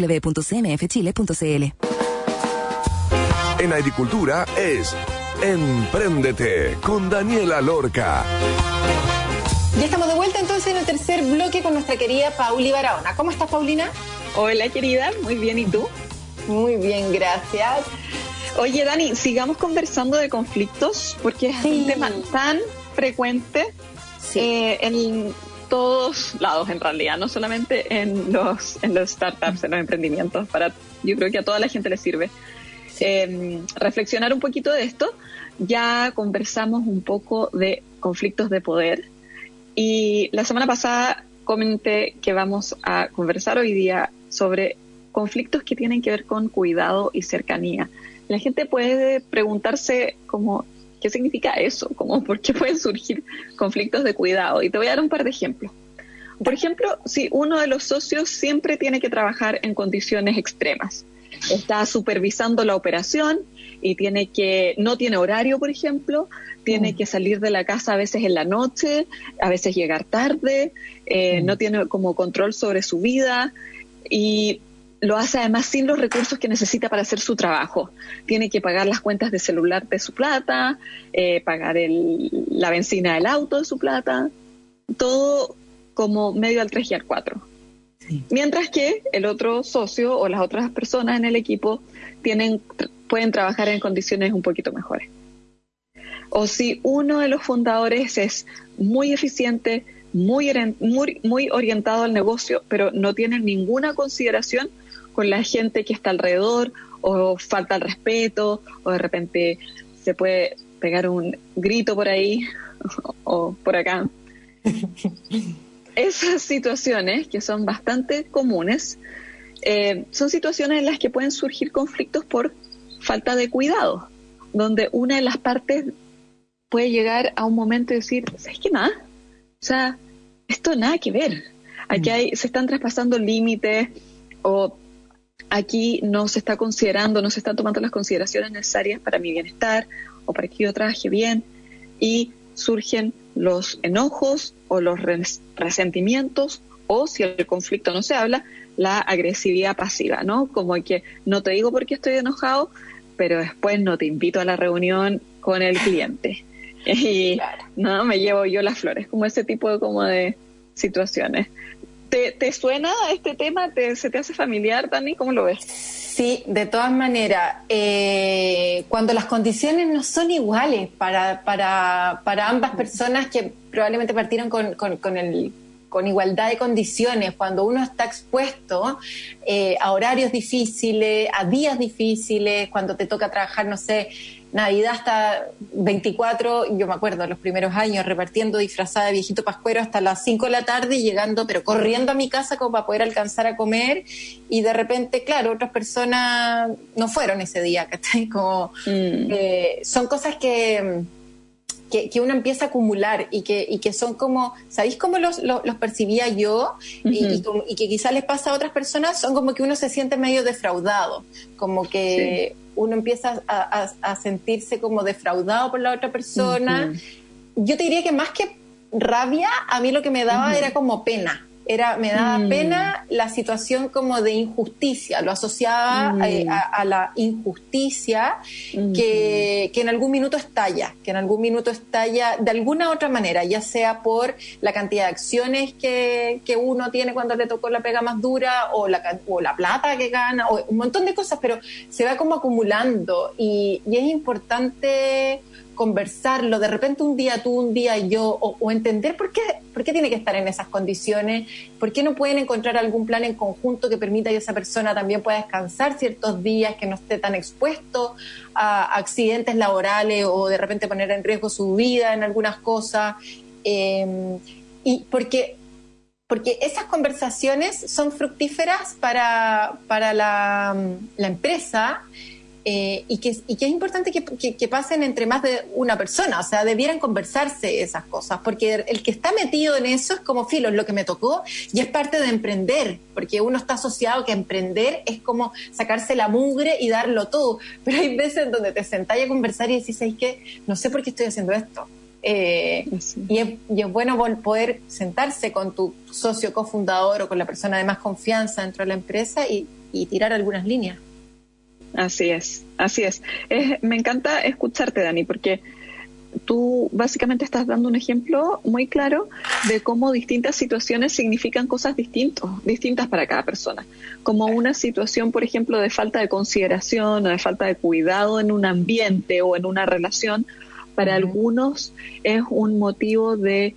www.cmfchile.cl. En agricultura es Empréndete con Daniela Lorca. Ya estamos de vuelta entonces en el tercer bloque con nuestra querida Pauli Barahona. ¿Cómo estás, Paulina? Hola, querida. Muy bien. ¿Y tú? Muy bien, gracias. Oye, Dani, sigamos conversando de conflictos porque es un tema tan frecuente eh, en todos lados en realidad, no solamente en los, en los startups, en los emprendimientos, para, yo creo que a toda la gente le sirve. Em, reflexionar un poquito de esto. Ya conversamos un poco de conflictos de poder y la semana pasada comenté que vamos a conversar hoy día sobre conflictos que tienen que ver con cuidado y cercanía. La gente puede preguntarse como ¿Qué significa eso? ¿Cómo, ¿Por qué pueden surgir conflictos de cuidado? Y te voy a dar un par de ejemplos. Por ejemplo, si uno de los socios siempre tiene que trabajar en condiciones extremas, está supervisando la operación y tiene que no tiene horario, por ejemplo, tiene mm. que salir de la casa a veces en la noche, a veces llegar tarde, eh, mm. no tiene como control sobre su vida y lo hace además sin los recursos que necesita para hacer su trabajo. Tiene que pagar las cuentas de celular de su plata, eh, pagar la benzina del auto de su plata, todo como medio al 3 y al 4. Mientras que el otro socio o las otras personas en el equipo tienen, pueden trabajar en condiciones un poquito mejores. o si uno de los fundadores es muy eficiente, muy, muy, muy orientado al negocio, pero no tiene ninguna consideración con la gente que está alrededor, o falta el respeto, o de repente se puede pegar un grito por ahí o por acá. Esas situaciones, que son bastante comunes, eh, son situaciones en las que pueden surgir conflictos por falta de cuidado, donde una de las partes puede llegar a un momento y decir, ¿sabes qué más? O sea, esto nada que ver. Aquí mm. hay, se están traspasando límites o aquí no se está considerando, no se están tomando las consideraciones necesarias para mi bienestar o para que yo trabaje bien y surgen los enojos o los resentimientos o si el conflicto no se habla, la agresividad pasiva, ¿no? Como que no te digo por qué estoy enojado, pero después no te invito a la reunión con el cliente. Y no, me llevo yo las flores, como ese tipo de, como de situaciones. ¿Te, ¿Te, suena este tema? ¿Te, ¿Se te hace familiar, Dani? ¿Cómo lo ves? Sí, de todas maneras, eh, cuando las condiciones no son iguales para, para, para ambas personas que probablemente partieron con, con, con el con igualdad de condiciones, cuando uno está expuesto eh, a horarios difíciles, a días difíciles, cuando te toca trabajar, no sé, Navidad hasta 24, yo me acuerdo, los primeros años repartiendo disfrazada de viejito pascuero hasta las 5 de la tarde y llegando, pero corriendo a mi casa como para poder alcanzar a comer y de repente, claro, otras personas no fueron ese día, ¿cachai? Como, mm. eh, son cosas que que, uno empieza a acumular y que, y que son como, ¿sabéis cómo los, los, percibía yo? y, que quizás les pasa a otras personas, son como que uno se siente medio defraudado, como que uno empieza a, sentirse como defraudado por la otra persona. Yo te diría que más que rabia, a mí lo que me daba era como pena era me daba mm. pena la situación como de injusticia, lo asociaba mm. eh, a, la injusticia que, que, en algún minuto estalla, que en algún minuto estalla de alguna otra manera, ya sea por la cantidad de acciones que, que uno tiene cuando le tocó la pega más dura o la, o la plata que gana, o un montón de cosas, pero se va como acumulando y, y es importante conversarlo, de repente un día tú, un día yo, o, entender por qué, por qué tiene que estar en esas condiciones, por qué no pueden encontrar algún plan en conjunto que permita que esa persona también pueda descansar ciertos días, que no esté tan expuesto a accidentes laborales o de repente poner en riesgo su vida en algunas cosas. Em, y porque porque esas conversaciones son fructíferas para, para la, la empresa eh, y, que, y que es importante que, pasen entre más de una persona, o sea, debieran conversarse esas cosas, porque el que está metido en eso es como filo, es lo que me tocó y es parte de emprender, porque uno está asociado que emprender es como sacarse la mugre y darlo todo, pero hay veces donde te sentáis a conversar y decís, ¿sabes qué? No sé por qué estoy haciendo esto. Eh, y, es, bueno poder sentarse con tu socio cofundador o con la persona de más confianza dentro de la empresa y tirar algunas líneas. Así es, así es. Me encanta escucharte, Dani, porque tú básicamente estás dando un ejemplo muy claro de cómo distintas situaciones significan cosas distintos, distintas para cada persona. Como una situación, por ejemplo, de falta de consideración o de falta de cuidado en un ambiente o en una relación, para algunos es un motivo de,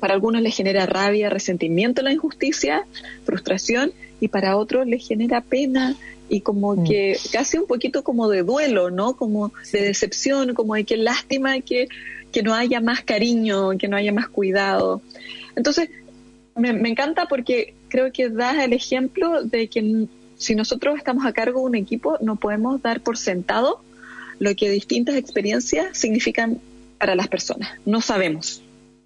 para algunos les genera rabia, resentimiento la injusticia, frustración, y para otros les genera pena, y como mm. que casi un poquito como de duelo, ¿no? Como de decepción, como de que lástima que, que no haya más cariño, que no haya más cuidado. Entonces, me, me encanta porque creo que das el ejemplo de que si nosotros estamos a cargo de un equipo, no podemos dar por sentado lo que distintas experiencias significan para las personas. No sabemos.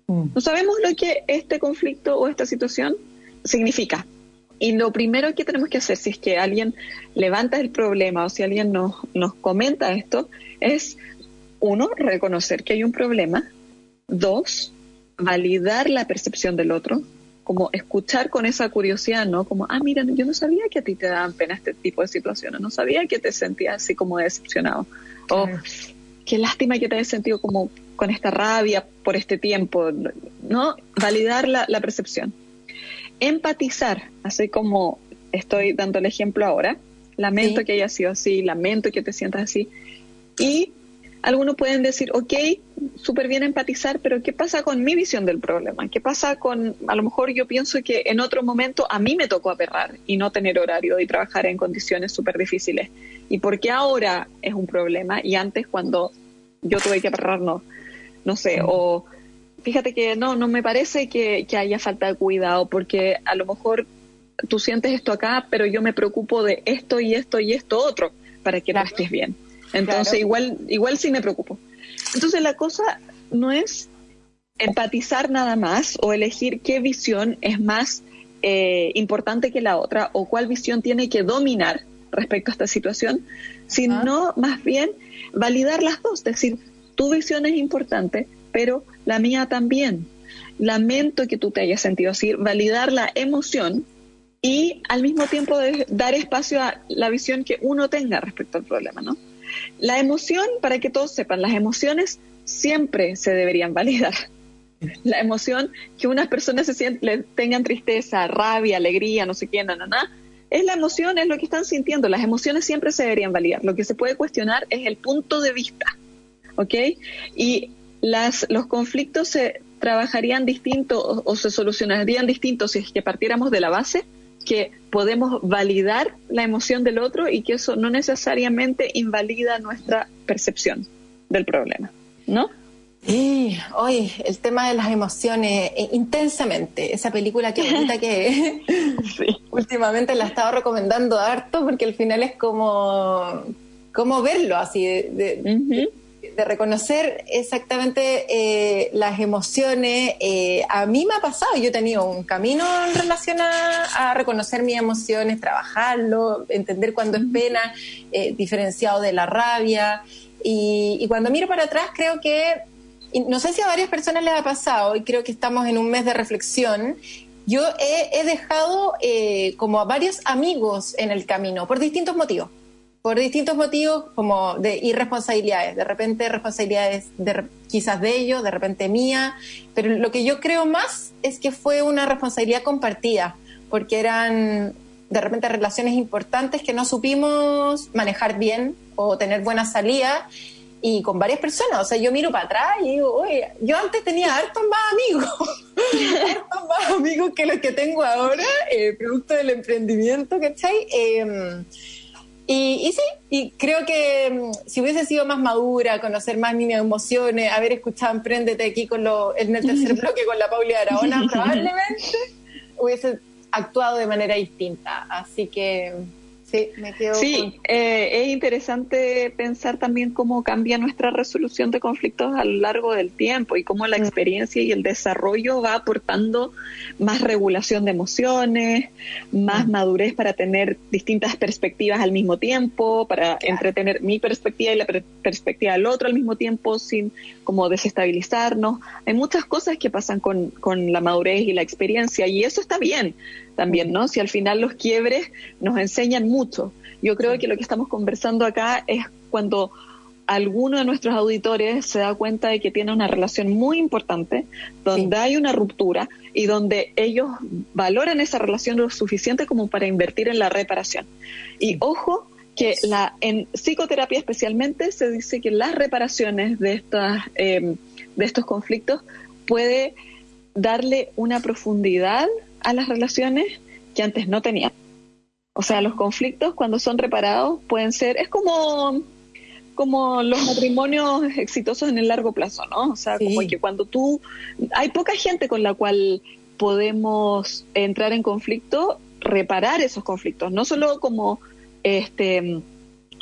Mm. No sabemos lo que este conflicto o esta situación significa. Y lo primero que tenemos que hacer, si es que alguien levanta el problema o si alguien nos, nos comenta esto, es, uno, reconocer que hay un problema. Dos, validar la percepción del otro, como escuchar con esa curiosidad, ¿no? Como, ah, mira, yo no sabía que a ti te daban pena este tipo de situaciones, no sabía que te sentías así como decepcionado. O qué lástima que te hayas sentido como con esta rabia por este tiempo, ¿no? Validar la, la percepción empatizar, así como estoy dando el ejemplo ahora. Lamento que haya sido así, lamento que te sientas así. Y algunos pueden decir, ok, súper bien empatizar, pero ¿qué pasa con mi visión del problema? ¿Qué pasa con, a lo mejor yo pienso que en otro momento a mí me tocó aperrar y no tener horario y trabajar en condiciones súper difíciles? ¿Y por qué ahora es un problema y antes cuando yo tuve que aperrar no? No sé, o fíjate que no, no me parece que, haya falta de cuidado, porque a lo mejor tú sientes esto acá, pero yo me preocupo de esto y esto y esto otro para que no estés bien. Entonces, igual, igual sí me preocupo. Entonces, la cosa no es empatizar nada más o elegir qué visión es más eh, importante que la otra o cuál visión tiene que dominar respecto a esta situación, sino más bien validar las dos, es decir, tu visión es importante, pero la mía también. Lamento que tú te hayas sentido así, validar la emoción y al mismo tiempo dar espacio a la visión que uno tenga respecto al problema, ¿no? La emoción, para que todos sepan, las emociones siempre se deberían validar. La emoción que unas personas sienten, tengan tristeza, rabia, alegría, no sé qué, nada, nada, es la emoción, es lo que están sintiendo. Las emociones siempre se deberían validar. Lo que se puede cuestionar es el punto de vista, ¿ok? Y las, los conflictos se trabajarían distinto o, se solucionarían distintos si es que partiéramos de la base que podemos validar la emoción del otro y que eso no necesariamente invalida nuestra percepción del problema, ¿no? Sí, hoy el tema de las emociones, eh, intensamente, esa película que que últimamente la he estado recomendando harto porque al final es como, como verlo así, de, de reconocer exactamente eh, las emociones. Eh, a mí me ha pasado, yo he tenido un camino en relación a, reconocer mis emociones, trabajarlo, entender cuándo es pena, eh, diferenciado de la rabia. Y, cuando miro para atrás, creo que, no sé si a varias personas les ha pasado, y creo que estamos en un mes de reflexión, yo he, he dejado como a varios amigos en el camino, por distintos motivos por distintos motivos, como de irresponsabilidades, de repente responsabilidades de, quizás de ellos, de repente mía, pero lo que yo creo más es que fue una responsabilidad compartida, porque eran de repente relaciones importantes que no supimos manejar bien o tener buena salida y con varias personas. O sea, yo miro para atrás y digo, oye, yo antes tenía hartos más amigos, hartos más amigos que los que tengo ahora, eh, producto del emprendimiento, ¿cachai? Eh, y, y, sí, y creo que mm, si hubiese sido más madura, conocer más mis emociones, haber escuchado Emprendete aquí con lo, en el tercer bloque con la Pauli Aragona, probablemente hubiese actuado de manera distinta. Así que Sí, me quedo sí eh, es interesante pensar también cómo cambia nuestra resolución de conflictos a lo largo del tiempo y cómo la mm. experiencia y el desarrollo va aportando más regulación de emociones, más mm. madurez para tener distintas perspectivas al mismo tiempo, para entretener mi perspectiva y la perspectiva del otro al mismo tiempo sin como desestabilizarnos. Hay muchas cosas que pasan con, con la madurez y la experiencia y eso está bien también, ¿no? Si al final los quiebres nos enseñan mucho. Yo creo que lo que estamos conversando acá es cuando alguno de nuestros auditores se da cuenta de que tiene una relación muy importante, donde hay una ruptura y donde ellos valoran esa relación lo suficiente como para invertir en la reparación. Y ojo que la, en psicoterapia especialmente se dice que las reparaciones de, estas, em, de estos conflictos puede darle una profundidad a las relaciones que antes no tenían. O sea, los conflictos cuando son reparados pueden ser, es como, como los matrimonios exitosos en el largo plazo, ¿no? O sea, como que cuando tú, hay poca gente con la cual podemos entrar en conflicto, reparar esos conflictos, no solo como este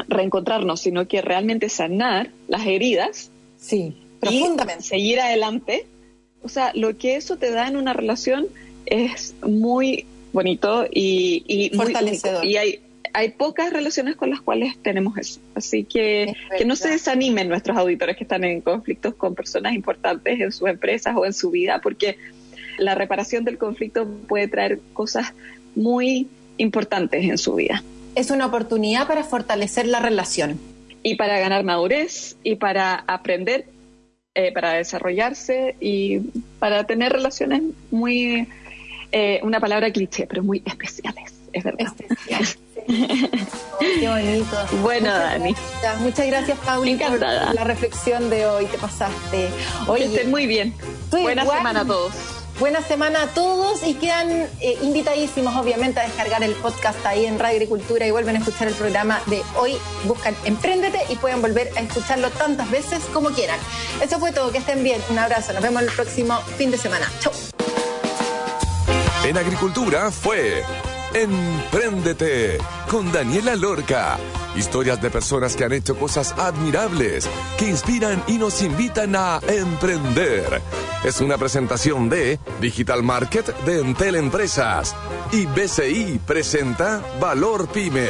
reencontrarnos, sino que realmente sanar las heridas. Sí, profundamente. seguir adelante. O sea, lo que eso te da en una relación es muy bonito y, y fortalecedor. y hay, hay pocas relaciones con las cuales tenemos eso. Así que que no se desanimen nuestros auditores que están en conflictos con personas importantes en sus empresas o en su vida, porque la reparación del conflicto puede traer cosas muy importantes en su vida. Es una oportunidad para fortalecer la relación. Y para ganar madurez y para aprender, eh, para desarrollarse y para tener relaciones muy eh, una palabra cliché, pero muy especiales, es verdad. Qué bonito. Bueno, muchas Dani. Gracias. Muchas gracias, Pauli, por la reflexión de hoy. Te pasaste. Oye, que estén muy bien. Buena igual. semana a todos. Buena semana a todos y quedan eh, invitadísimos, obviamente, a descargar el podcast ahí en Radio Agricultura y vuelven a escuchar el programa de hoy. Buscan Empréndete y pueden volver a escucharlo tantas veces como quieran. Eso fue todo. Que estén bien. Un abrazo. Nos vemos el próximo fin de semana. Chau. En Agricultura fue Empréndete con Daniela Lorca. Historias de personas que han hecho cosas admirables, que inspiran y nos invitan a emprender. Es una presentación de Digital Market de Entel Empresas y BCI presenta Valor Pyme.